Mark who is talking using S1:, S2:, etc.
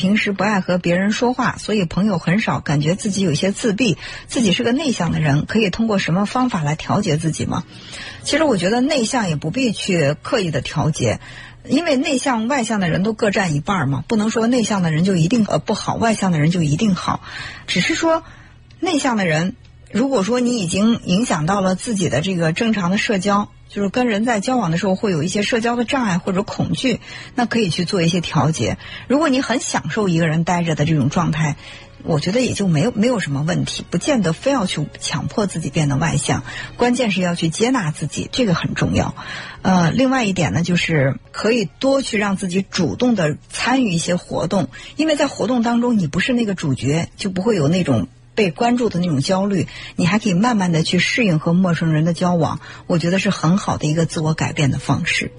S1: 平时不爱和别人说话，所以朋友很少，感觉自己有些自闭，自己是个内向的人，可以通过什么方法来调节自己吗？其实我觉得内向也不必去刻意的调节。因为内向外向的人都各占一半嘛，不能说内向的人就一定呃不好，外向的人就一定好，只是说内向的人，如果说你已经影响到了自己的这个正常的社交，就是跟人在交往的时候会有一些社交的障碍或者恐惧，那可以去做一些调节。如果你很享受一个人待着的这种状态。我觉得也就没有没有什么问题，不见得非要去强迫自己变得外向，关键是要去接纳自己，这个很重要。呃，另外一点呢，就是可以多去让自己主动的参与一些活动，因为在活动当中你不是那个主角，就不会有那种被关注的那种焦虑，你还可以慢慢的去适应和陌生人的交往，我觉得是很好的一个自我改变的方式。